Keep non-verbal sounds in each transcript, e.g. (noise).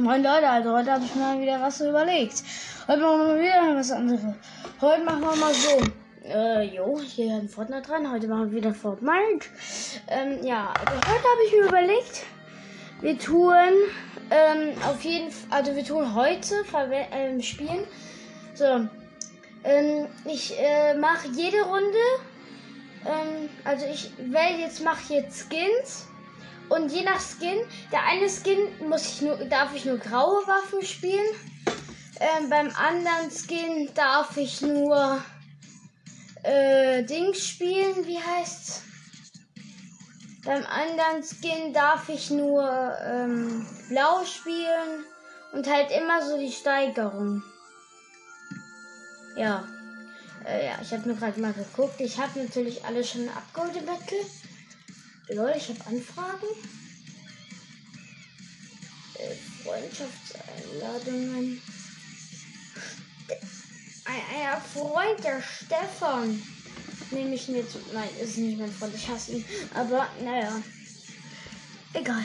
Moin Leute, also heute habe ich mir wieder was überlegt. Heute machen wir mal wieder was anderes. Heute machen wir mal so. Äh, jo, hier ein Fortnite dran. Heute machen wir wieder Fortnite. Ähm, ja, also heute habe ich mir überlegt, wir tun ähm, auf jeden Fall, also wir tun heute ähm, spielen. So, ähm, ich äh, mache jede Runde. Ähm, also ich wähle jetzt, mache jetzt Skins. Und je nach Skin, der eine Skin muss ich nur, darf ich nur graue Waffen spielen. Ähm, beim anderen Skin darf ich nur äh, Dings spielen, wie heißt's? Beim anderen Skin darf ich nur ähm, blau spielen und halt immer so die Steigerung. Ja. Äh, ja, ich habe nur gerade mal geguckt. Ich habe natürlich alle schon abgeholte Battle. Lol, ich habe Anfragen. Äh, Freundschaftseinladungen. Ein, ein Freund, der Stefan. Nehme ich mit. Nein, ist nicht mein Freund. Ich hasse ihn. Aber naja. Egal.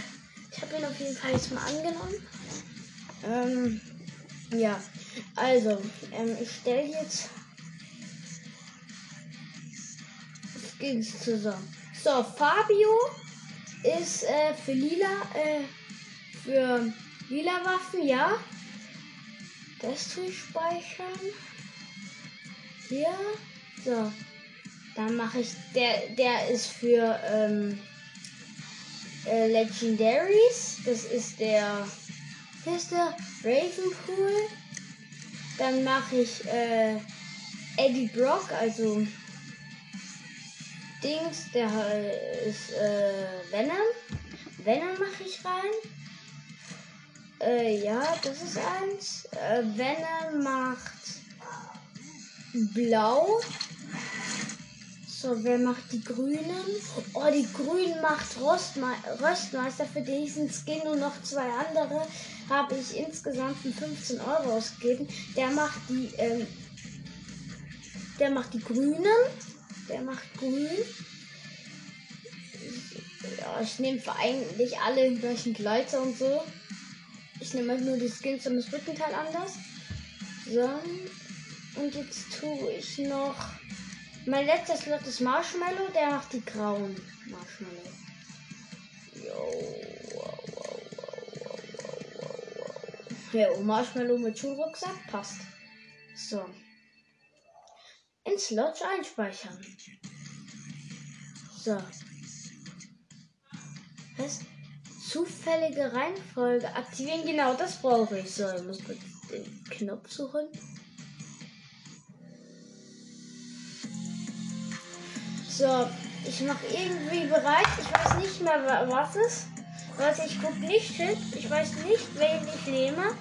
Ich habe ihn auf jeden Fall jetzt mal angenommen. Ähm, ja. Also, ähm, ich stelle jetzt Skins zusammen. So, Fabio ist äh, für lila, äh, für lila Waffen, ja. Das speichern. Hier. So. Dann mache ich, der, der ist für ähm, äh, Legendaries. Das ist der, hier ist der Ravenpool. Dann mache ich äh, Eddie Brock, also Dings, der ist äh, Venom. Venom mache ich rein. Äh, ja, das ist eins. Äh, Venom macht blau. So, wer macht die grünen? Oh, die grünen macht Rostme Röstmeister. Für diesen Skin und noch zwei andere habe ich insgesamt 15 Euro ausgegeben. Der macht die, ähm, der macht die grünen. Der macht grün. Ja, ich nehme eigentlich alle gleichen Gleiter und so. Ich nehme halt nur die Skins und das Rückenteil anders. So. Und jetzt tue ich noch. Mein letzter Slot ist Marshmallow, der macht die grauen Marshmallow. Yo. Und Marshmallow mit Schulrucksack passt. So in Slots einspeichern. So. Was? Zufällige Reihenfolge aktivieren. Genau, das brauche ich. So, ich muss kurz den Knopf suchen. So, ich mache irgendwie bereit. Ich weiß nicht mehr, was es. Was ich gucke nicht hin. Ich weiß nicht, wen ich nehme.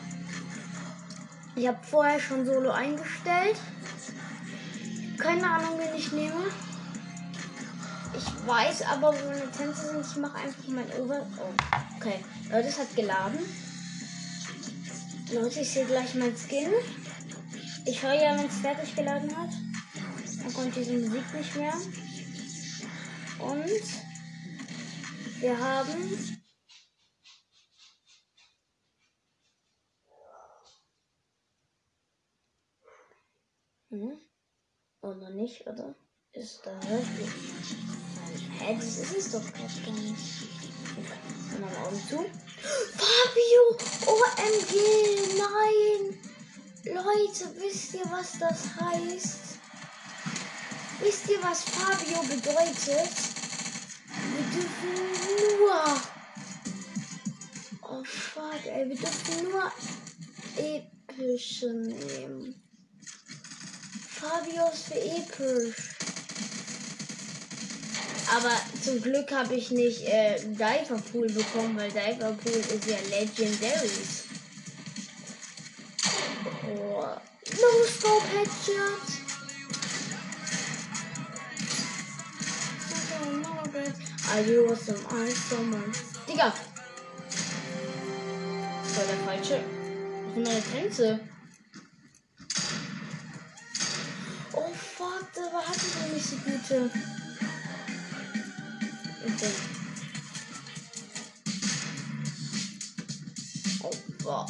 Ich habe vorher schon Solo eingestellt keine Ahnung, wen ich nehme. Ich weiß aber, wo meine Tänze sind. Ich mache einfach mein Over. Oh, okay. Leute, es hat geladen. Leute, ich sehe gleich mein Skin. Ich höre ja, wenn es fertig geladen hat. Dann kommt diese Musik nicht mehr. Und wir haben Hm? Oder nicht, oder? Ist da wirklich. Hä, das ist es doch gerade gar nicht. Mal Augen zu. Fabio! OMG! Nein! Leute, wisst ihr, was das heißt? Wisst ihr, was Fabio bedeutet? Wir dürfen nur. Oh, fuck, ey. Wir dürfen nur epische nehmen. Fabios für episch. Aber zum Glück habe ich nicht äh, Diver Pool bekommen, weil Diver Pool ist ja Legendaries. Oh. No Scope Headshot. Are you awesome? I someone. Digga! Das war der falsche. Das sind meine Tänze. Aber hatte ich nicht so gute. Okay. Oh. Boah.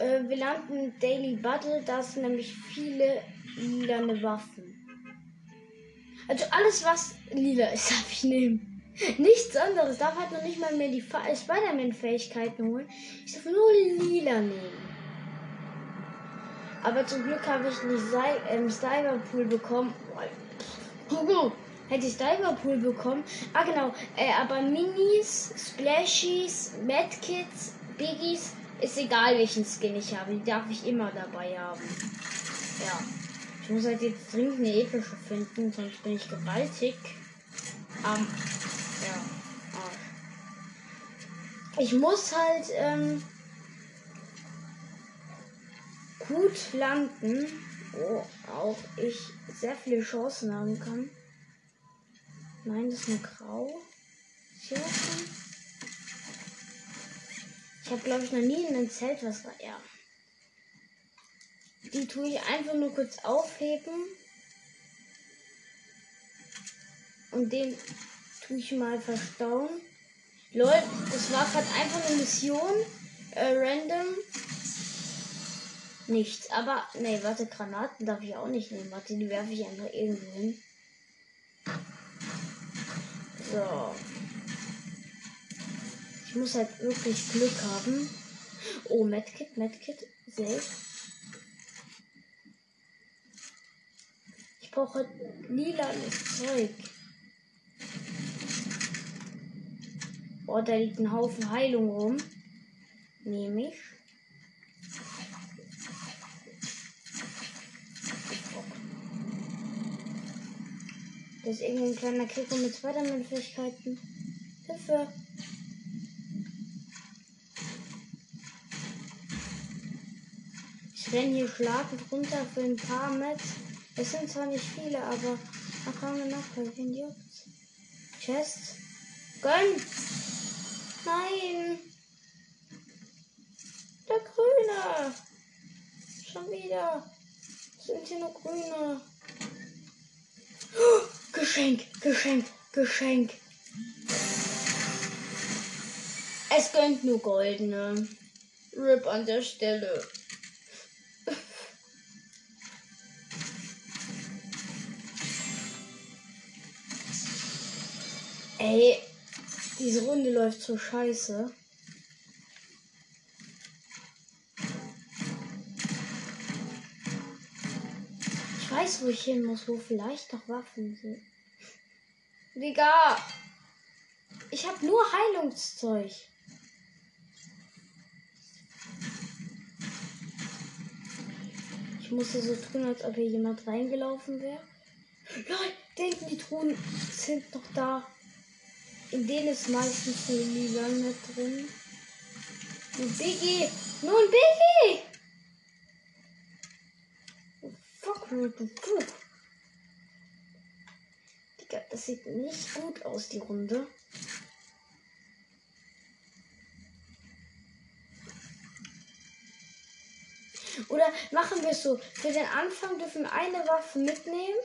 Äh, wir landen Daily Battle, da sind nämlich viele lilane Waffen. Also alles, was lila ist, (laughs) darf ich nehmen. Nichts anderes. Darf halt noch nicht mal mehr die äh, Spider-Man-Fähigkeiten holen. Ich darf nur lila nehmen. Aber zum Glück habe ich nicht ähm, Cyberpool bekommen. Oh, hätte ich Cyberpool bekommen. Ah, genau. Äh, aber Minis, Splashies, Medkits, Biggies, ist egal welchen Skin ich habe. Die darf ich immer dabei haben. Ja. Ich muss halt jetzt dringend eine epische finden, sonst bin ich gewaltig. Ähm. Ich muss halt ähm, gut landen, wo auch ich sehr viele Chancen haben kann. Nein, das ist nur grau. Ich habe glaube ich noch nie in einem Zelt was war. Ja. Die tue ich einfach nur kurz aufheben. Und den tue ich mal verstauen. Lol, das war gerade einfach eine Mission. Äh, random. Nichts. Aber, nee, warte, Granaten darf ich auch nicht nehmen. Warte, die werfe ich einfach irgendwo hin. So. Ich muss halt wirklich Glück haben. Oh, Medkit, Medkit, safe. brauche lilanes Zeug. Oh, da liegt ein Haufen Heilung rum. Nehme ich. Das ist irgendein kleiner Kicker mit Spider-Man-Fähigkeiten. Hilfe! Ich renne hier schlagend runter für ein paar Metz. Es sind zwar nicht viele, aber man kann mir noch helfen. Juckt's. Chest. Gönn! Nein! Der Grüne! Schon wieder! Sind hier noch Grüne? Oh, Geschenk, Geschenk, Geschenk. Es gönnt nur goldene. Rip an der Stelle. (laughs) Ey, diese Runde läuft so scheiße. Ich weiß, wo ich hin muss, wo vielleicht noch Waffen sind. Digga! Ich habe nur Heilungszeug. Ich musste so tun, als ob hier jemand reingelaufen wäre. Lol, denken die Truhen sind noch da. In denen ist meistens eine Lila mit drin. Ein Biggie! Nur ein Biggie! Oh, fuck, Fuck. Digga, das sieht nicht gut aus, die Runde. Oder machen wir es so. Für den Anfang dürfen wir eine Waffe mitnehmen.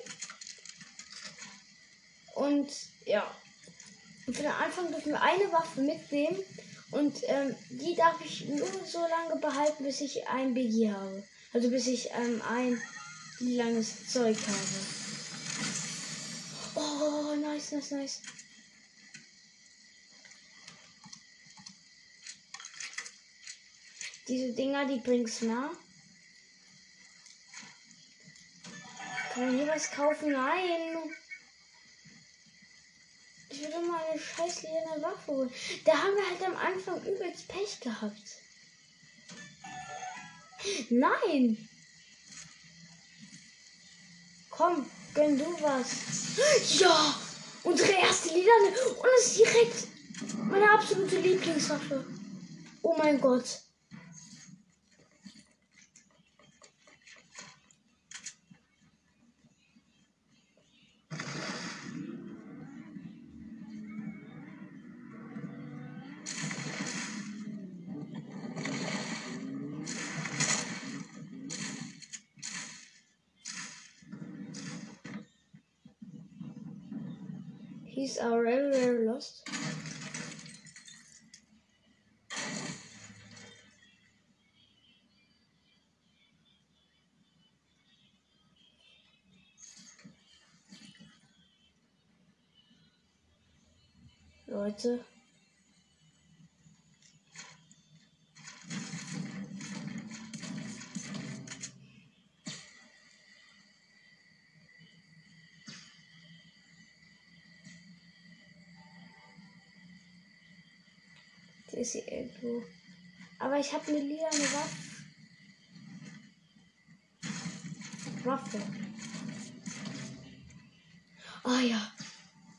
Und ja. Für den Anfang dürfen wir eine Waffe mitnehmen. Und ähm, die darf ich nur so lange behalten, bis ich ein Biggie habe. Also bis ich ähm, ein langes Zeug habe. Oh, nice, nice, nice. Diese Dinger, die bringt's mehr. Kann man hier was kaufen? Nein. Ich würde mal eine scheiß lilane Waffe holen. Da haben wir halt am Anfang übelst Pech gehabt. Nein! Komm, gönn du was. Ja! Unsere erste Lilane. Und es ist direkt meine absolute Lieblingswaffe. Oh mein Gott. Very, very lost. Leute. Ist hier irgendwo. Aber ich habe eine lila Waffe. Waffe. Ah ja.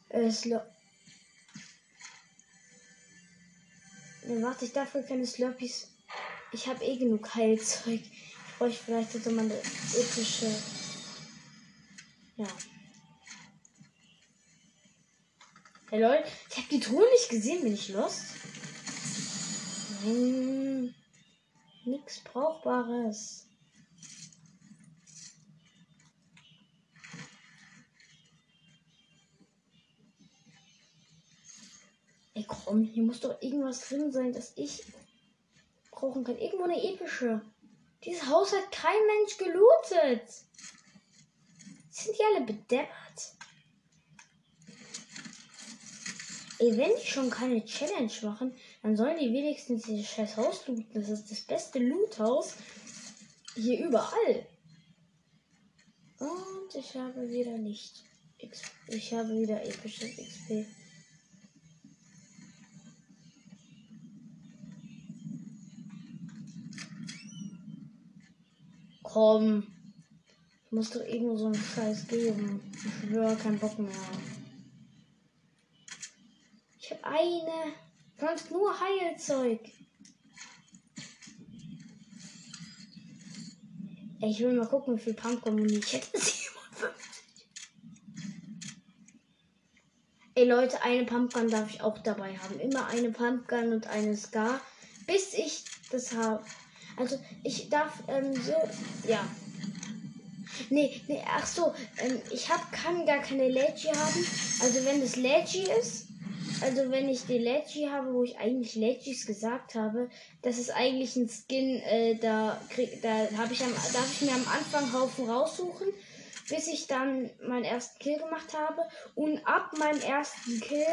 Es ne, warte, ich dafür keine Slurpees. Ich habe eh genug Heilzeug. Ich bräuchte vielleicht so mal eine epische. Ja. Hey Leute, ich habe die Truhe nicht gesehen, bin ich lost? Nein. Nichts Brauchbares. Ey, komm, hier muss doch irgendwas drin sein, das ich brauchen kann. Irgendwo eine epische. Dieses Haus hat kein Mensch gelootet. Sind die alle bedeppert? Ey, wenn die schon keine Challenge machen, dann sollen die wenigstens dieses scheiß Haus looten. Das ist das beste Loothaus hier überall. Und ich habe wieder nicht. Ich habe wieder episches XP. Komm. Ich muss doch irgendwo so einen Scheiß geben. Ich schwöre, kein Bock mehr. Ich habe eine. Sonst nur Heilzeug. Ich will mal gucken, wie viel Pumpkin-Muni ich hätte. 57. Ey Leute, eine Pumpgun darf ich auch dabei haben. Immer eine Pumpgun und eine Scar. Bis ich das habe. Also ich darf ähm, so, ja. Nee, nee, ach so, ähm, ich hab, kann gar keine Leggy haben. Also wenn es Leggy ist, also wenn ich die Leggy habe, wo ich eigentlich Legis gesagt habe, das ist eigentlich ein Skin, äh, da krieg, da habe ich am, darf ich mir am Anfang Haufen raussuchen, bis ich dann meinen ersten Kill gemacht habe. Und ab meinem ersten Kill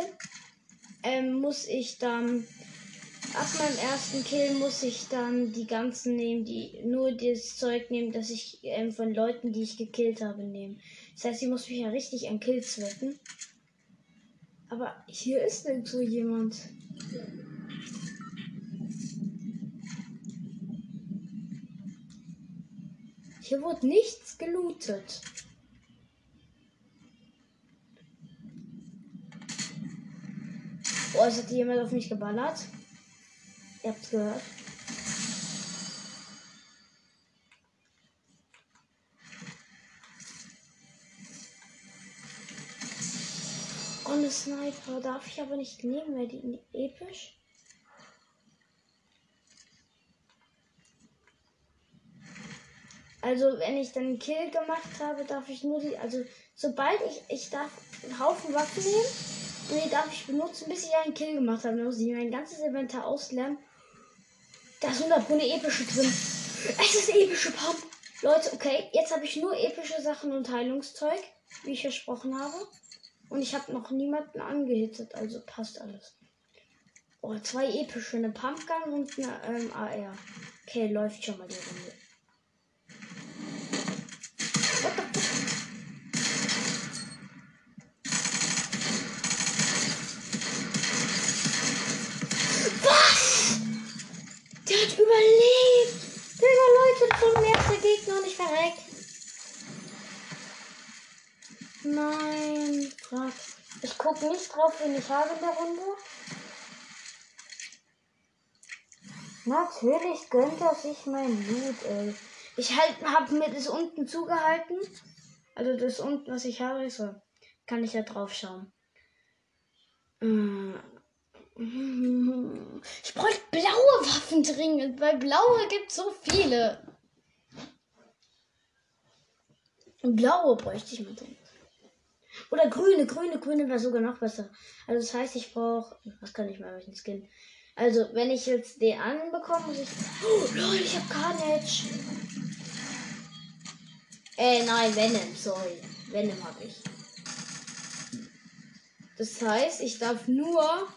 ähm, muss ich dann Ab meinem ersten Kill muss ich dann die ganzen nehmen, die nur das Zeug nehmen, das ich ähm, von Leuten, die ich gekillt habe, nehmen. Das heißt, ich muss mich ja richtig an Kills wetten. Aber hier ist nirgendwo jemand. Hier wurde nichts gelootet. Oh, es hat jemand auf mich geballert. Ihr habt's gehört. Eine Sniper darf ich aber nicht nehmen, weil die episch. Also wenn ich dann Kill gemacht habe, darf ich nur die, also sobald ich, ich darf einen Haufen Waffen nehmen, und die darf ich benutzen, bis ich einen Kill gemacht habe. Dann muss ich mein ganzes Inventar auslernen da ist 100 eine epische drin. (laughs) Es ist epische Pump. Leute, okay, jetzt habe ich nur epische Sachen und Heilungszeug, wie ich versprochen habe. Und ich habe noch niemanden angehittet, also passt alles. Oh, zwei epische, eine Pumpgun und eine ähm, AR. Okay, läuft schon mal die Runde. überlebt. Digga, Leute, zum ersten Gegner und ich verreck. Nein. Ich guck nicht drauf, wen ich habe in der Runde. Natürlich gönnt er sich mein Loot, ey. Ich halt, hab mir das unten zugehalten. Also das unten, was ich habe, so. Kann ich ja drauf schauen. Hm. Ich bräuchte blaue Waffen dringend, weil blaue gibt so viele. Blaue bräuchte ich mal dringend. Oder grüne, grüne, grüne wäre sogar noch besser. Also das heißt, ich brauche. Was kann ich mal welchen Skin? Also, wenn ich jetzt den anbekomme, muss ich. Oh, lol, ich hab Carnage. Äh, nein, Venom, sorry. Venom habe ich. Das heißt, ich darf nur.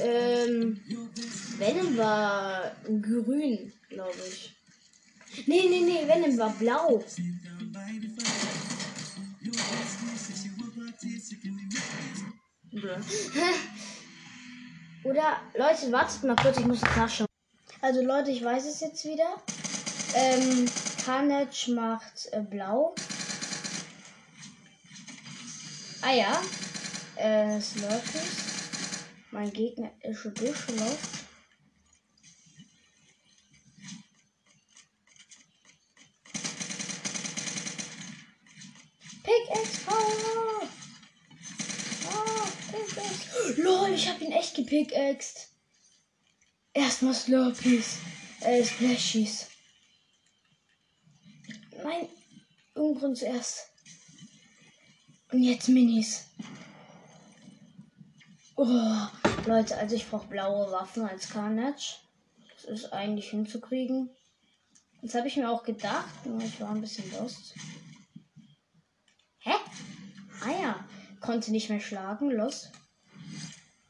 Ähm, Venom war grün, glaube ich. Nee, nee, nee, Venom war blau. Oder, Leute, wartet mal kurz, ich muss jetzt nachschauen. Also, Leute, ich weiß es jetzt wieder. Ähm, Carnage macht äh, blau. Ah ja. Äh, Slurpees. Mein Gegner ist schon durchgelaufen. Pickaxe Power! Oh, Pickaxe. Lol, ich hab ihn echt gepickaxed. Erstmal Slurpees. Äh, Splashies. Nein, Ungrund zuerst. Und jetzt Minis. Oh, Leute, also ich brauche blaue Waffen als Carnage. Das ist eigentlich hinzukriegen. Das habe ich mir auch gedacht, nur ich war ein bisschen lost. Ah ja, konnte nicht mehr schlagen, los.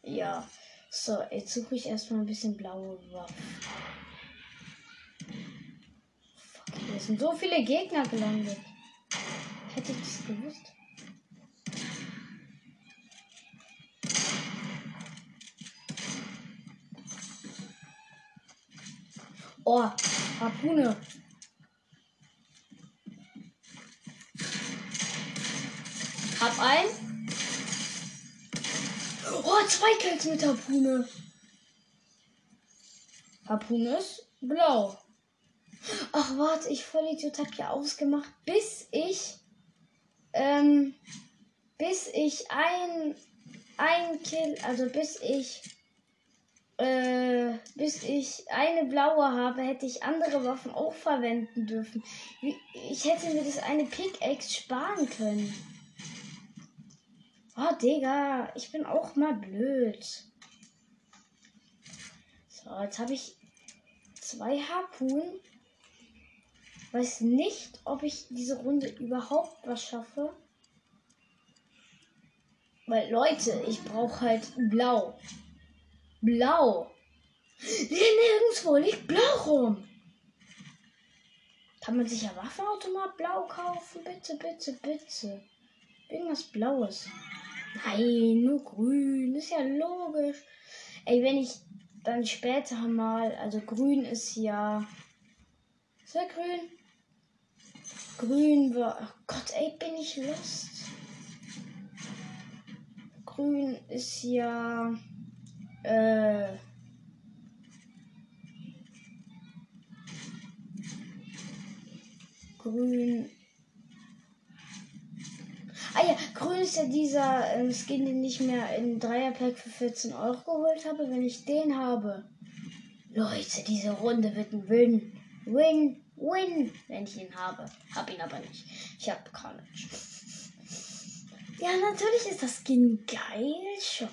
Ja, so, jetzt suche ich erstmal ein bisschen blaue Waffen. Fuck, hier sind so viele Gegner gelandet. Hätte ich das gewusst? Oh, Harpune. Hab ein. Oh, zwei Kills mit Harpune. Harpune ist blau. Ach, warte, ich voll Idiot hab ja ausgemacht, bis ich, ähm, bis ich ein, ein Kill, also bis ich äh, bis ich eine blaue habe, hätte ich andere Waffen auch verwenden dürfen. Ich hätte mir das eine Pickaxe sparen können. Oh, Digga, ich bin auch mal blöd. So, jetzt habe ich zwei Harpunen. Weiß nicht, ob ich diese Runde überhaupt was schaffe. Weil, Leute, ich brauche halt blau. Blau. Nirgendwo liegt blau rum. Kann man sich ja Waffenautomat blau kaufen? Bitte, bitte, bitte. Irgendwas Blaues. Nein, nur grün. Ist ja logisch. Ey, wenn ich dann später mal. Also grün ist ja. Ist ja grün? Grün war. Oh Gott, ey, bin ich lost. Grün ist ja. Äh. Grün. Ah ja, grün ist ja dieser ähm, Skin, den ich mir in Dreierpack für 14 Euro geholt habe. Wenn ich den habe. Leute, diese Runde wird ein Win. Win, Win, wenn ich ihn habe. Hab ihn aber nicht. Ich habe Carnage. (laughs) Ja, natürlich ist das Skin geil schon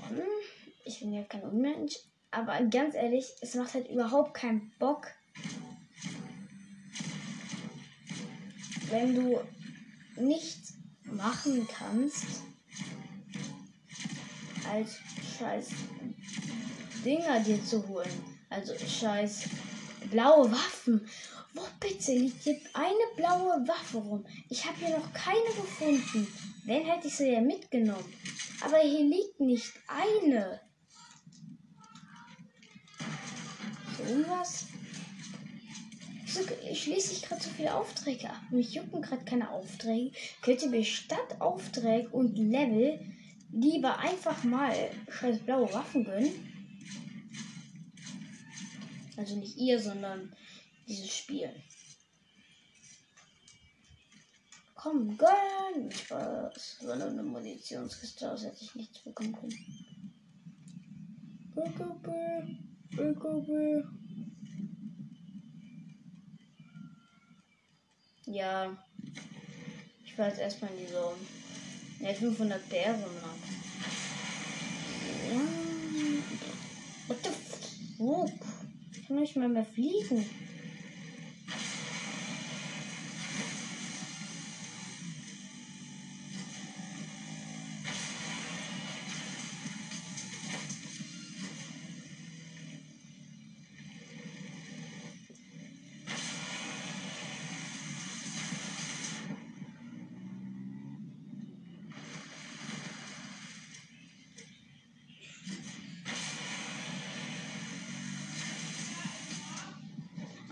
ich bin ja kein Unmensch. Aber ganz ehrlich, es macht halt überhaupt keinen Bock, wenn du nichts machen kannst, als scheiß Dinger dir zu holen. Also scheiß blaue Waffen. Wo bitte liegt hier eine blaue Waffe rum? Ich habe hier noch keine gefunden. Wenn hätte ich sie ja mitgenommen. Aber hier liegt nicht eine. Wieso schließe ich gerade so viele Aufträge ab? Mich jucken gerade keine Aufträge. Könnt ihr mir statt Aufträge und Level lieber einfach mal scheiß blaue Waffen gönnen? Also nicht ihr, sondern dieses Spiel. Komm, gönn! Spaß. So eine Munitionskiste, aus hätte ich nichts bekommen können. Ja. Ich war jetzt erstmal in die Zone. Ja, 500 Bären lang. Ja. What the fuck? Ich kann nicht mal mehr fliegen.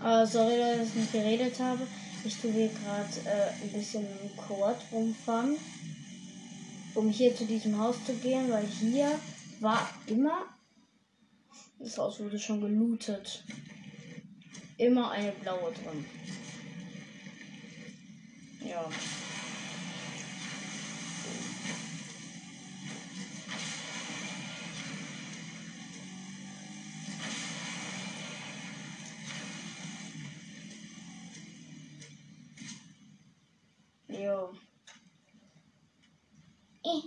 Uh, sorry, dass ich nicht geredet habe. Ich tue hier gerade äh, ein bisschen im Quad rumfahren, um hier zu diesem Haus zu gehen, weil hier war immer, das Haus wurde schon gelootet, immer eine blaue drin. Ja. Jo. Eh.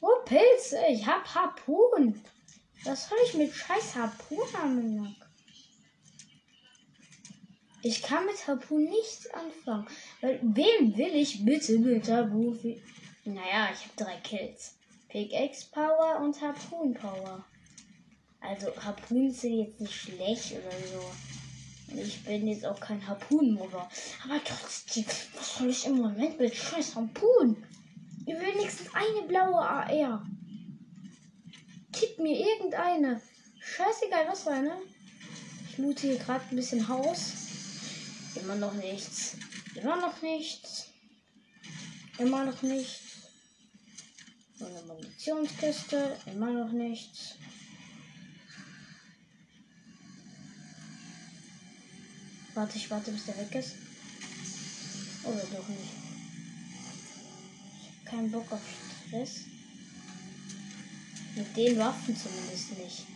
Oh, Pilze. Ich hab Harpun. Was soll ich mit scheiß Harpunarmen? Ich kann mit Harpun nichts anfangen. Weil, wem will ich bitte mit Harpun? Naja, ich habe drei Kills. Pickaxe Power und Harpun Power. Also Harpunen sind jetzt nicht schlecht oder so. Ich bin jetzt auch kein Harpunenmover. Aber trotzdem, was soll ich im Moment mit scheiß Harpunen? Ihr wenigstens eine blaue AR. Gib mir irgendeine. Scheißegal, was für eine. Ich loote hier gerade ein bisschen Haus. Immer noch nichts. Immer noch nichts. Immer noch nichts. So eine Munitionskiste. Immer noch nichts. Warte, ich warte, bis der weg ist. Oder doch nicht. Ich hab keinen Bock auf Stress. Mit den Waffen zumindest nicht.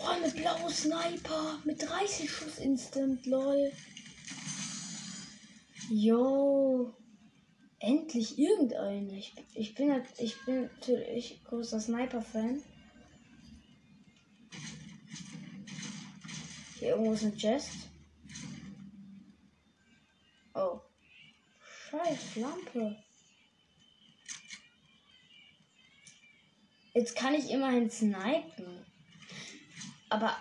Oh, eine blaue Sniper mit 30 Schuss Instant, lol. Yo. Endlich irgendeine. Ich, ich bin halt, ich bin natürlich großer Sniper-Fan. Hier irgendwo ist ein Chest. Oh. Scheiß Lampe. Jetzt kann ich immerhin snipen. Aber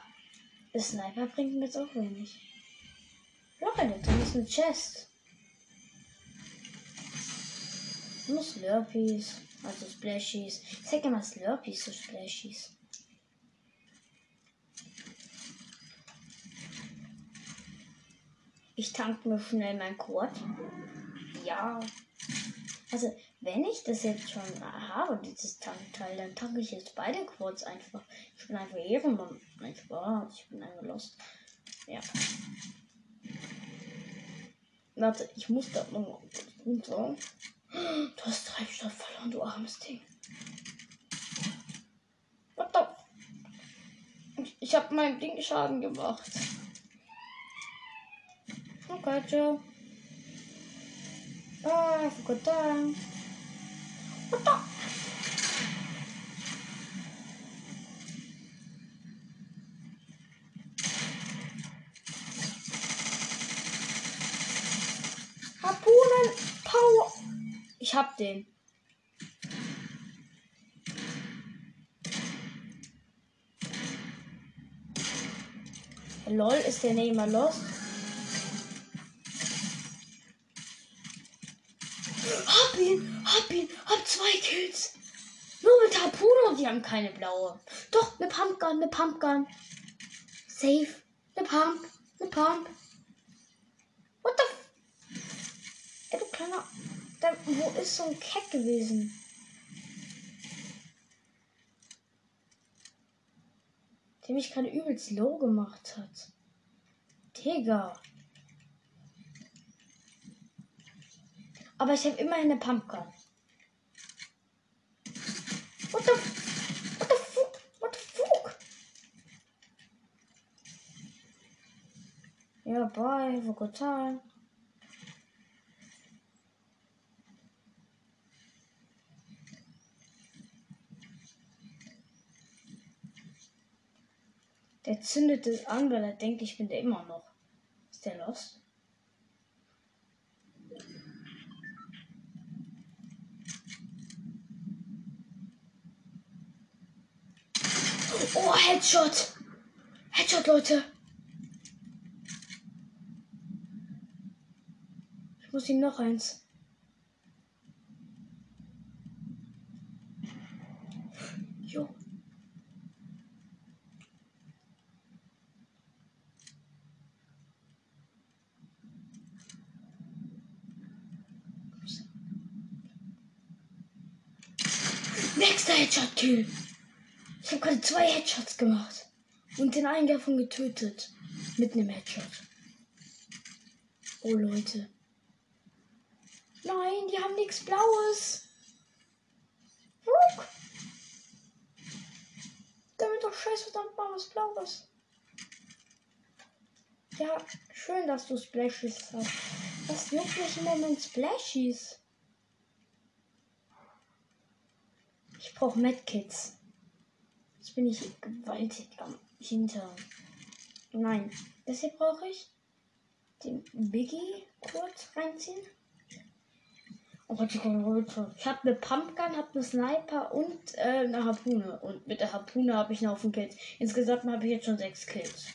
der Sniper bringt mir jetzt auch wenig. Leute, da ist ein Chest. Nur Slurpees. Also Splashies. Ich sag immer Slurpees zu Splashies. Ich tank mir schnell mein Quad. Ja. Also, wenn ich das jetzt schon habe, dieses Tankteil, dann tanke ich jetzt beide Quads einfach. Ich bin einfach Ehrenmann. Nein, Spaß. Ich bin einfach lost. Ja. Warte, ich muss da noch runter. Du hast Treibstoff verloren, du armes Ding. What the? Ich, habe meinem Ding Schaden gemacht. Okay, ciao. Ah, ich forgot that. Harpunen Power. Ich hab den. Lol, ist der Nehmer los? Hab ihn, hab ihn, hab zwei Kills. Nur mit Harpune und die haben keine blaue. Doch, eine Pumpgun, eine Pumpgun. Safe. Eine Pump, eine Pump. What the f Ey, du kleiner. Da, wo ist so ein Cat gewesen? Der mich gerade übelst low gemacht hat. Digga. Aber ich habe immerhin eine Pumpgun. What the, what the fuck? What the fuck? Ja, bye. For good time. Der zündet es an, weil er denkt, ich bin der immer noch. Ist der los? Oh, Headshot! Headshot, Leute! Ich muss ihm noch eins. Jo. Nächster Headshot-Kill. Ich habe gerade zwei Headshots gemacht. Und den einen davon getötet. Mit einem Headshot. Oh Leute. Nein, die haben nichts Blaues. Guck. Damit doch scheiß verdammt mal was Blaues. Ja, schön, dass du Splashies hast. Was juckt mich immer mit Splashies? Ich brauche Medkits. Jetzt bin ich gewaltig am Hintern. Nein, das hier brauche ich. Den Biggie kurz reinziehen. Oh Gott, ich habe eine Pumpgun, habe eine Sniper und äh, eine Harpune. Und mit der Harpune habe ich einen Haufen Kills. Insgesamt habe ich jetzt schon sechs Kills.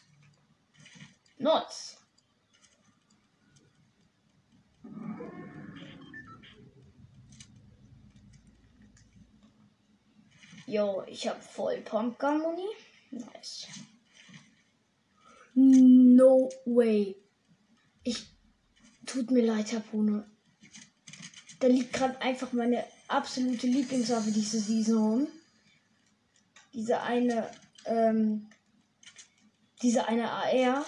Nice. Jo, ich habe voll Pumpgun Muni. Nice. No way. Ich tut mir leid, Harpune. Da liegt gerade einfach meine absolute Lieblingswaffe diese Saison. Diese eine, ähm, diese eine AR.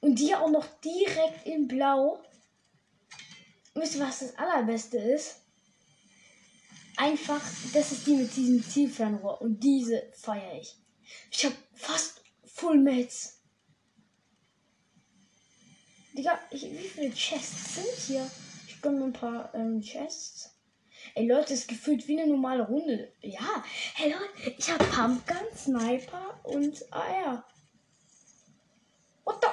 Und die auch noch direkt in Blau. Wisst ihr, was das allerbeste ist? Einfach, das ist die mit diesem Zielfernrohr. Und diese feiere ich. Ich habe fast Full Mates. Digga, ich, wie viele Chests sind hier? Ich gönne mir ein paar ähm, Chests. Ey Leute, es gefühlt wie eine normale Runde. Ja, hey Leute, ich habe Pumpgun, Sniper und AR. What the?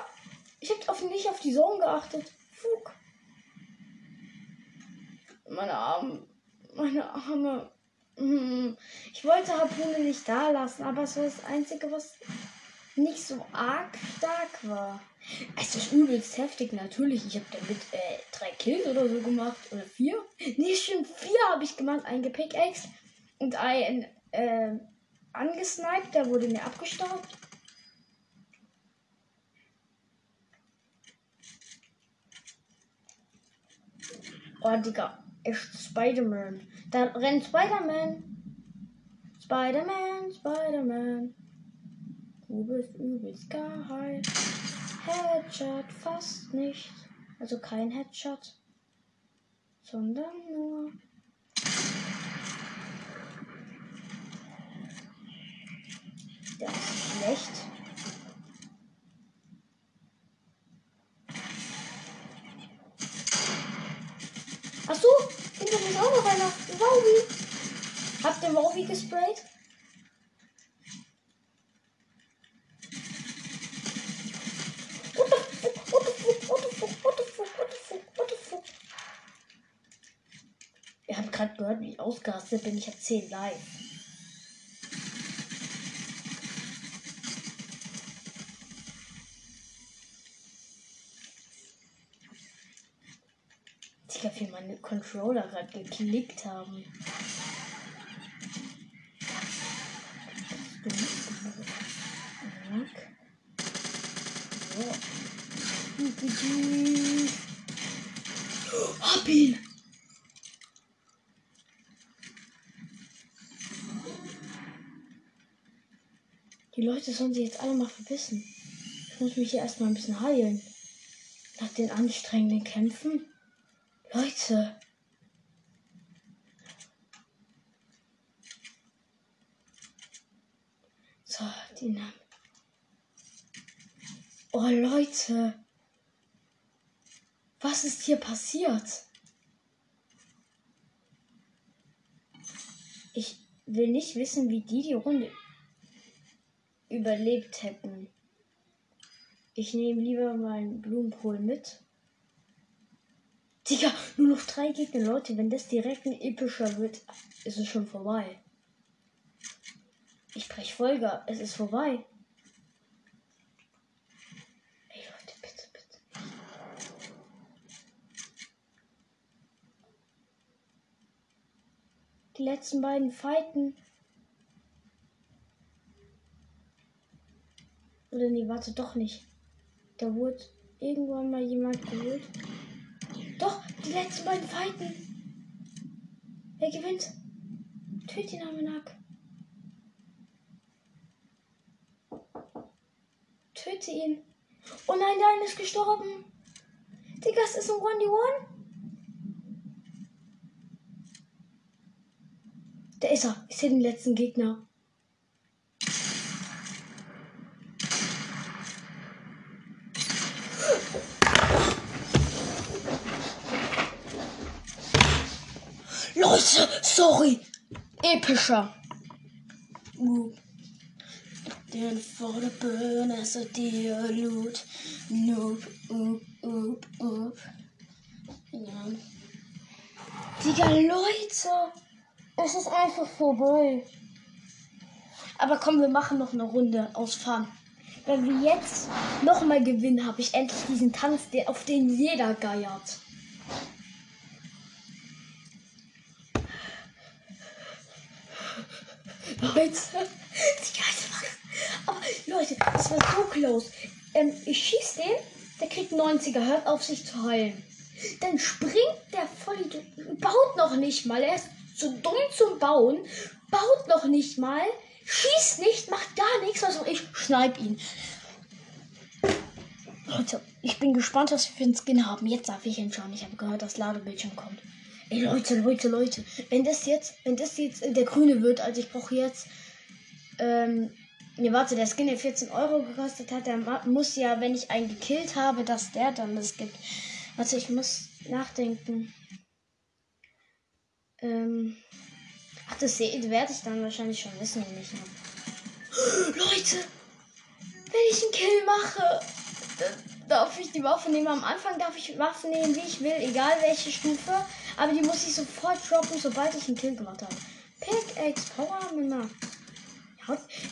Ich habe auf, nicht auf die Zone geachtet. Fug. Meine Arme. Meine Arme. Hm. Ich wollte Harpune nicht da lassen, aber es war das Einzige, was nicht so arg stark war. Es ist übelst heftig, natürlich. Ich habe damit äh, drei Kills oder so gemacht. Oder vier? Nee, schon vier habe ich gemacht. Ein Gepickaxe und ein äh, angesniped. Der wurde mir abgestaubt. Oh, Digga. Echt Spider-Man. Da rennt Spider-Man. Spider-Man, Spider-Man. Du bist übelst geil. Headshot fast nicht. Also kein Headshot. Sondern nur. Das ist schlecht. Ach so, hinter mir ist auch noch einer. Wowi. Habt ihr Wowi gesprayt? What the fuck? What the fuck? What the fuck? What the fuck? What the fuck? What the fuck? Ihr habt gerade gehört, wie ich ausgerastet bin. Ich habe 10 live. Digga, wie meine Controller gerade geklickt haben. Hab ihn! Die Leute sollen sich jetzt alle mal verbissen. Ich muss mich hier erstmal ein bisschen heilen. Nach den anstrengenden Kämpfen. Leute. Namen. Oh, Leute. Was ist hier passiert? Ich will nicht wissen, wie die die Runde überlebt hätten. Ich nehme lieber meinen Blumenkohl mit. Digga, nur noch drei Gegner, Leute. Wenn das direkt ein epischer wird, ist es schon vorbei. Ich brech Folge. Es ist vorbei. Ey, Leute, bitte, bitte. Die letzten beiden Fighten. Oder nee, warte, doch nicht. Da wurde irgendwann mal jemand geholt. Doch, die letzten beiden Fighten. Wer gewinnt? Töte ihn, Amenak. Töte ihn. Oh nein, der eine ist gestorben. Digga, es ist ein 1v1. Da ist er. Ich sehe den letzten Gegner. Leute, sorry. Epischer. Uh. Den for the burn as a dear loot. Nope, up, up, up. Ja. Digga, Leute. Es ist einfach vorbei. Aber komm, wir machen noch eine Runde aus Farm. Wenn wir jetzt nochmal gewinnen, habe ich endlich diesen Tanz, auf den jeder geiert. Leute, (laughs) die Geiste Aber Leute, das war so close. Ähm, ich schieß den, der kriegt 90er, hört auf sich zu heilen. Dann springt der voll, baut noch nicht mal, er ist zu dumm zum Bauen, baut noch nicht mal, schießt nicht, macht gar nichts, also ich schneid ihn. Leute, ich bin gespannt, was wir für einen Skin haben. Jetzt darf ich hinschauen. Ich habe gehört, dass Ladebildschirm kommt. Ey, Leute, Leute, Leute. Wenn das jetzt, wenn das jetzt der grüne wird, also ich brauche jetzt, ähm, ne, warte, der Skin, der 14 Euro gekostet hat, der muss ja, wenn ich einen gekillt habe, dass der dann das gibt. Warte, ich muss nachdenken. Ähm, ach, das werde ich dann wahrscheinlich schon wissen, wenn ich noch. (gasps) Leute, wenn ich einen Kill mache, darf ich die Waffe nehmen. Am Anfang darf ich Waffen nehmen, wie ich will, egal welche Stufe. Aber die muss ich sofort droppen, sobald ich einen Kill gemacht habe. Pickaxe Power Männer.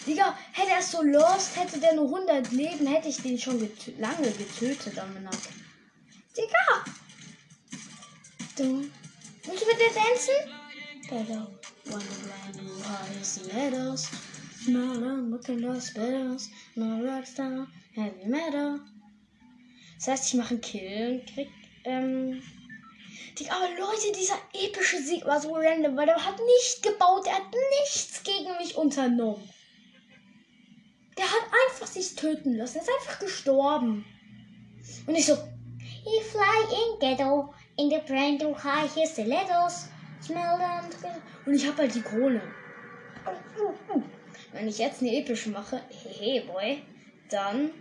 Digga, hätte er so lost, hätte der nur 100 Leben, hätte ich den schon getö lange getötet am Digga! Du. Willst du mit dir tanzen? Better. Brand new heart is the letters. Small and looking those betters. No rockstar. Heavy metal. Das heißt, ich mache einen Kill und krieg, ähm, die, aber Leute, dieser epische Sieg war so random, weil er hat nicht gebaut, er hat nichts gegen mich unternommen. Der hat einfach sich töten lassen, er ist einfach gestorben. Und ich so, He fly in ghetto, in the brand new high, here's the letters, smell them. Und ich hab halt die Krone. Wenn ich jetzt eine epische mache, hey boy, dann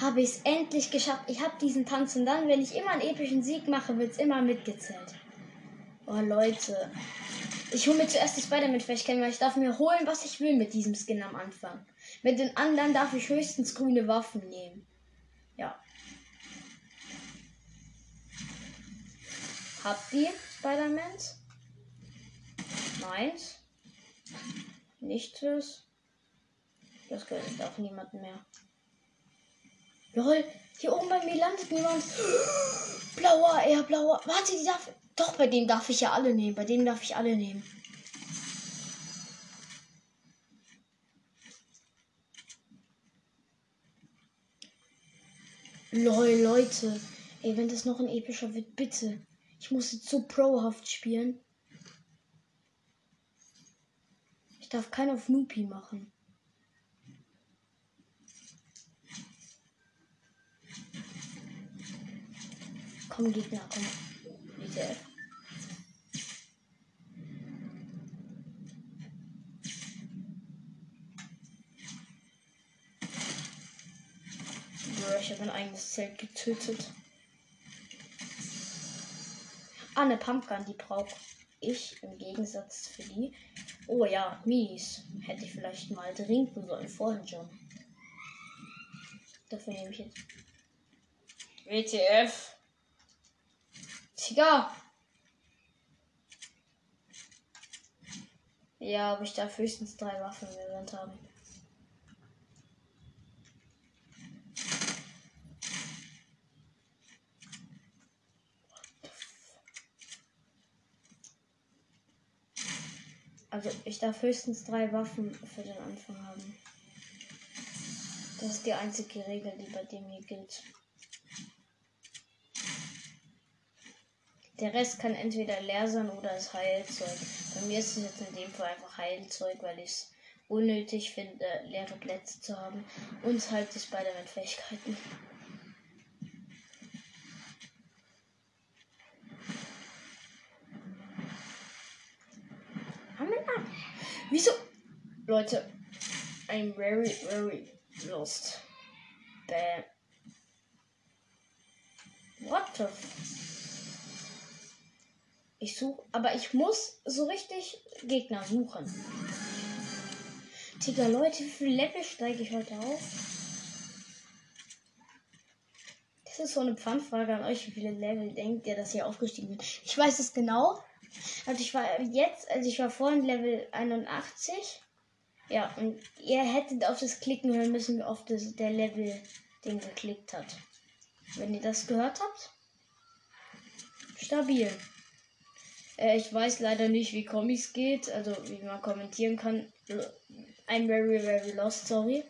habe ich es endlich geschafft. Ich habe diesen Tanz und dann, wenn ich immer einen epischen Sieg mache, wird es immer mitgezählt. Oh Leute. Ich hole mir zuerst die Spider-Man-Fähigkeiten, weil ich darf mir holen, was ich will mit diesem Skin am Anfang. Mit den anderen darf ich höchstens grüne Waffen nehmen. Ja. Habt ihr Spider-Mans? Meins? Nichts. Das gehört auch niemanden mehr. Lol, hier oben bei mir landet niemand. Blauer, eher blauer. Warte, die darf. Doch, bei dem darf ich ja alle nehmen. Bei dem darf ich alle nehmen. Lol, Leute. Ey, wenn das noch ein epischer wird, bitte. Ich muss jetzt so prohaft spielen. Ich darf keinen auf Noopy machen. Komm, Gegner, komm. Bitte. ich habe ein eigenes Zelt getötet. Ah, eine Pumpgun, die brauche ich im Gegensatz für die. Oh ja, mies. Hätte ich vielleicht mal trinken sollen vorhin schon. Dafür nehme ich jetzt. WTF. Digga. Ja, aber ich darf höchstens drei Waffen im Event haben. Also ich darf höchstens drei Waffen für den Anfang haben. Das ist die einzige Regel, die bei dem hier gilt. Der Rest kann entweder leer sein oder ist Heilzeug. Bei mir ist es jetzt in dem Fall einfach Heilzeug, weil ich es unnötig finde, leere Plätze zu haben. Und halt die Spider-Man-Fähigkeiten. Wieso? Leute, I'm very, very lost. Bam. What the? Ich suche, aber ich muss so richtig Gegner suchen. Digga, Leute, wie viel Level steige ich heute auf? Das ist so eine Pfandfrage an euch. Wie viele Level denkt ihr, dass ihr aufgestiegen bin? Ich weiß es genau. Also ich war jetzt, also ich war vorhin Level 81. Ja, und ihr hättet auf das Klicken hören müssen, oft das, der Level den geklickt hat. Wenn ihr das gehört habt. Stabil. Äh, ich weiß leider nicht, wie Comics geht, also wie man kommentieren kann. I'm very, very lost, sorry.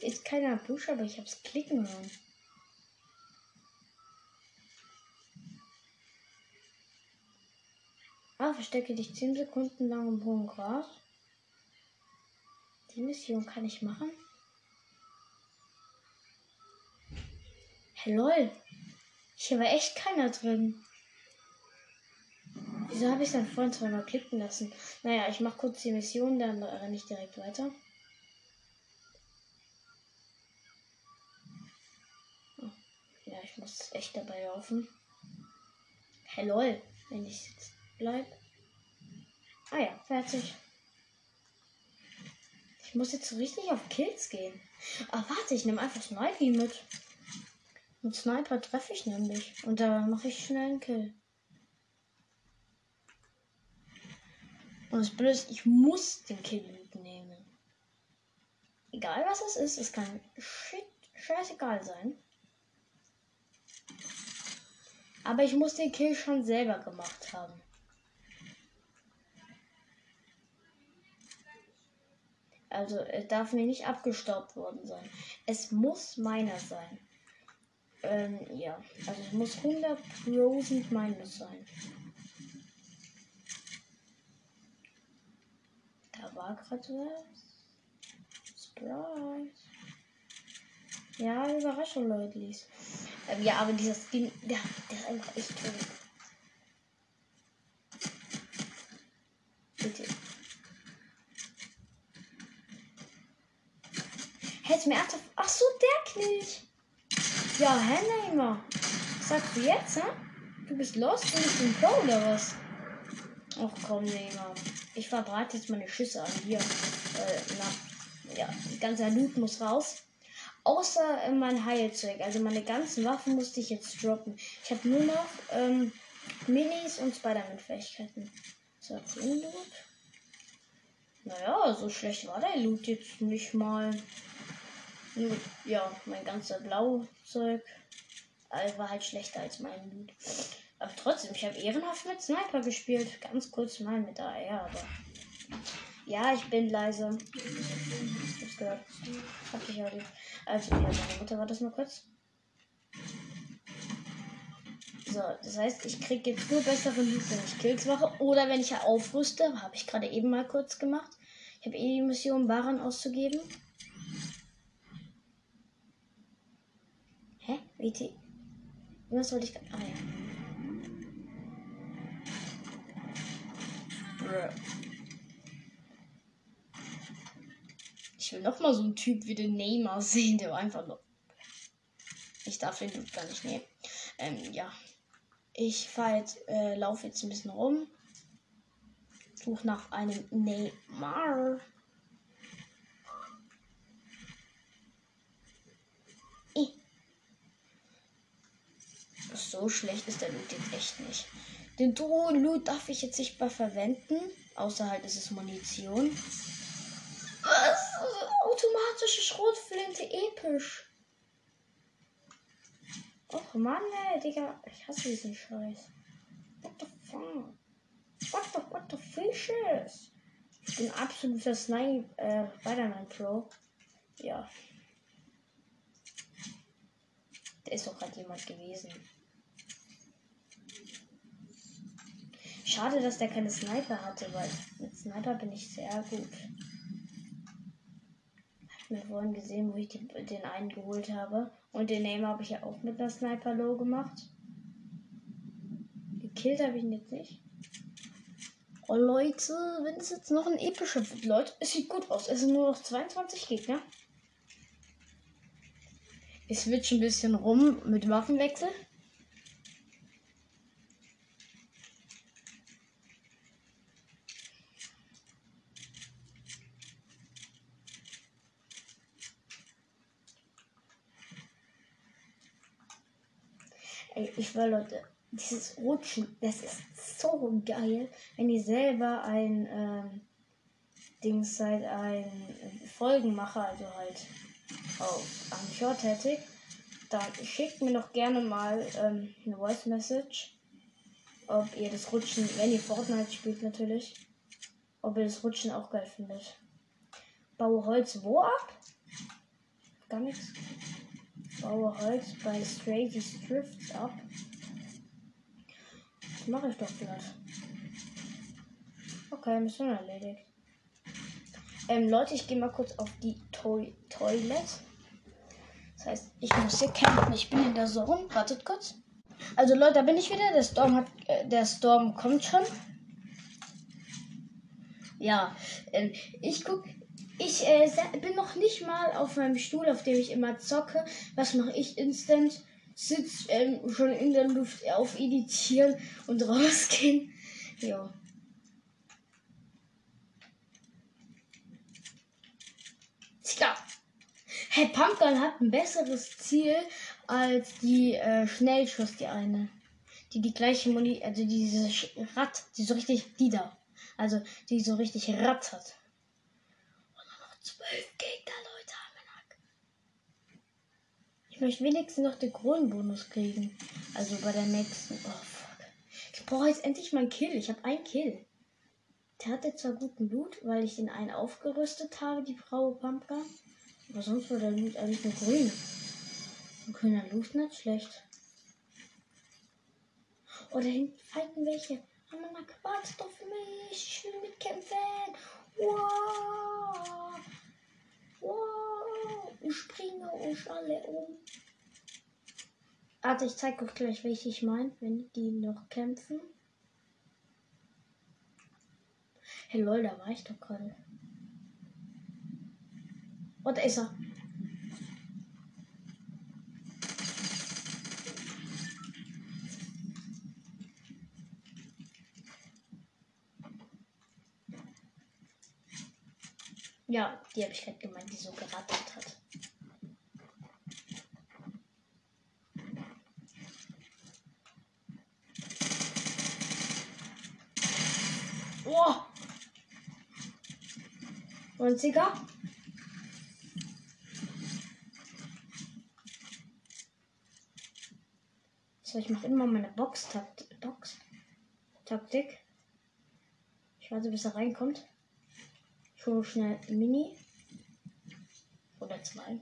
Ist keiner Busch, aber ich hab's klicken hören. Verstecke dich 10 Sekunden lang im hohen Gras. Die Mission kann ich machen. Hey. Hier war echt keiner drin. Wieso habe ich dann vorhin zweimal klicken lassen? Naja, ich mache kurz die Mission, dann renne ich direkt weiter. Oh, ja, ich muss echt dabei laufen. Hey, lol. Wenn ich jetzt Bleib. Ah ja, fertig. Ich muss jetzt richtig auf Kills gehen. Ah, warte, ich nehme einfach Snipey mit. Mit Sniper treffe ich nämlich. Und da mache ich schnell einen Kill. Und das Blöde ist, ich muss den Kill mitnehmen. Egal was es ist, es kann shit, scheißegal sein. Aber ich muss den Kill schon selber gemacht haben. Also es darf mir nicht abgestaubt worden sein. Es muss meiner sein. Ähm, ja. Also es muss 100% meines sein. Da war gerade was. Surprise. Ja, Überraschung, Leute. Ähm, ja, aber dieser Skin, der, der ist einfach echt toll. Hätte mir ernsthaft. Ach so, der Knilch. Ja, Neymar? Was sagst du jetzt, hä? Du bist los und ich bin Pro oder was? Ach komm, Neymar. Ich verbreite jetzt meine Schüsse an hier. Äh, na, ja, ganzer Loot muss raus. Außer äh, mein Heilzeug. Also meine ganzen Waffen musste ich jetzt droppen. Ich habe nur noch ähm, Minis und Spider-Man-Fähigkeiten. So, Loot. Naja, so schlecht war der Loot jetzt nicht mal. Nur, ja, mein ganzer Blauzeug äh, war halt schlechter als mein Loot. Aber trotzdem, ich habe ehrenhaft mit Sniper gespielt. Ganz kurz mal mit AR, aber. Ja, ich bin leise. Ich hab's gehört. Hab dich ja lieb. Also, ja, meine Mutter war das nur kurz. So, das heißt, ich krieg jetzt nur bessere Loot, wenn ich Kills mache. Oder wenn ich ja aufrüste. Habe ich gerade eben mal kurz gemacht. Ich habe eh die Mission, Waren auszugeben. Hä? WT. Was wollte ich. Ah ja. Ich will noch mal so einen Typ wie den Neymar sehen, der einfach nur. Ich darf den gar nicht nehmen. Ähm, ja. Ich fahr jetzt, äh, laufe jetzt ein bisschen rum. Suche nach einem Neymar. So schlecht ist der Loot jetzt echt nicht. Den Drohnen-Loot darf ich jetzt nicht mehr verwenden. Außer halt ist es Munition. Was? Automatische Schrotflinte, episch. Och Mann, ey, Digga. Ich hasse diesen Scheiß. What the fuck? What the, what the fishes? Ich bin absoluter Snipe, äh, Spider-Man Pro. Ja. Der ist doch gerade jemand gewesen. Schade, dass der keine Sniper hatte, weil mit Sniper bin ich sehr gut. Hab mir vorhin gesehen, wo ich den, den einen geholt habe. Und den Name habe ich ja auch mit einer Sniper Low gemacht. Gekillt habe ich ihn jetzt nicht. Oh Leute, wenn es jetzt noch ein epischer wird, Leute, es sieht gut aus. Es sind nur noch 22 Gegner. Ich switch ein bisschen rum mit Waffenwechsel. Will Leute, dieses Rutschen, das ist so geil, wenn ihr selber ein ähm, Dings seid, ein Folgenmacher, also halt auf Anchor tätig, dann schickt mir doch gerne mal ähm, eine Voice Message, ob ihr das Rutschen, wenn ihr Fortnite spielt natürlich, ob ihr das Rutschen auch geil findet. Baue Holz wo ab? Gar nichts. Baue Holz bei Strazy Drifts ab. Mache ich doch gleich. Okay, Mission erledigt. Ähm, Leute, ich gehe mal kurz auf die Toi Toilet. Das heißt, ich muss hier campen. Ich bin in der Zone. Wartet kurz. Also Leute, da bin ich wieder. Der Storm hat, äh, der Storm kommt schon. Ja, ähm, ich guck, ich äh, bin noch nicht mal auf meinem Stuhl, auf dem ich immer zocke. Was mache ich instant? Sitz ähm, schon in der Luft auf Editieren und rausgehen. Ja. Tja. Hey, Pumpgun hat ein besseres Ziel als die äh, Schnellschuss, die eine. Die die gleiche Muni, also diese Rad, die so richtig, die da. Also, die so richtig rattert zwölf Gegner, Leute, Almanach. Ich möchte wenigstens noch den Kronenbonus kriegen. Also bei der nächsten. Oh, fuck. Ich brauche jetzt endlich mal einen Kill. Ich habe einen Kill. Der hatte zwar guten Loot, weil ich den einen aufgerüstet habe, die Frau Pumpkin. Aber sonst war der Loot eigentlich nur grün. Ein grüner Loot nicht schlecht. Oh, da hinten fighten welche. Almanach, warte doch für mich. Ich will mitkämpfen. Wow. Wow. Ich springe euch alle um. Warte, ich zeige euch gleich, welche ich meine, wenn die noch kämpfen. Hey lol, da war ich doch gerade. Und da ist er. Ja, die habe ich gerade gemeint, die so gerattert hat. Oh! 90er? So, ich mache immer meine Box-Taktik. Box Taktik. Ich warte, bis er reinkommt schnell Mini. Oder zwei.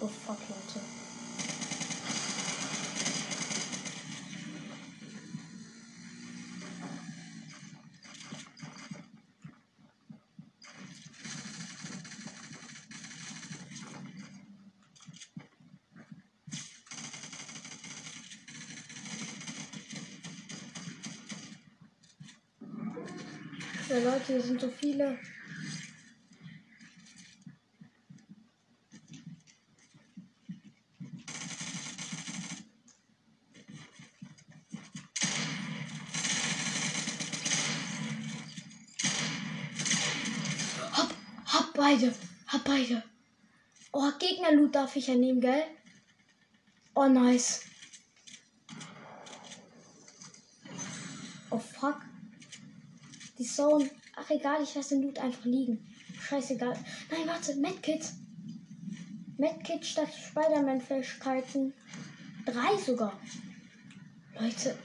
Oh fuck, Leute. Leute, hier sind so viele. Hab, hab beide. Hab beide. Oh, Gegner-Loot darf ich ja nehmen, gell? Oh, nice. Oh, fuck. Die Zone. Ach, egal, ich lasse den Loot einfach liegen. Scheißegal. Nein, warte, Medkit. Medkit statt Spider-Man-Fähigkeiten. Drei sogar. Leute,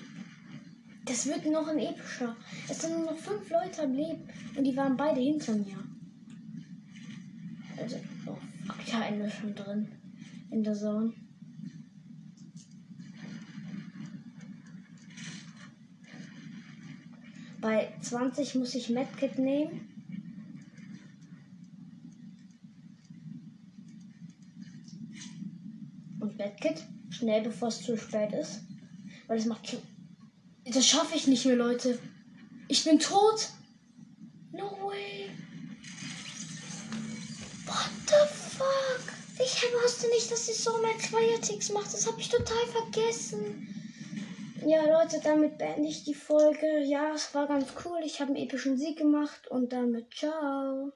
das wird noch ein epischer. Es sind nur noch fünf Leute am Leben und die waren beide hinter mir. Also, oh fuck, ja, Ende schon drin. In der Zone. Bei 20 muss ich Medkit nehmen. Und Medkit. Schnell, bevor es zu spät ist. Weil es macht zu. Das schaffe ich nicht mehr, Leute. Ich bin tot. No way. What the fuck? Ich wusste nicht, dass die so zwei Ticks macht. Das habe ich total vergessen. Ja, Leute, damit beende ich die Folge. Ja, es war ganz cool. Ich habe einen epischen Sieg gemacht und damit ciao.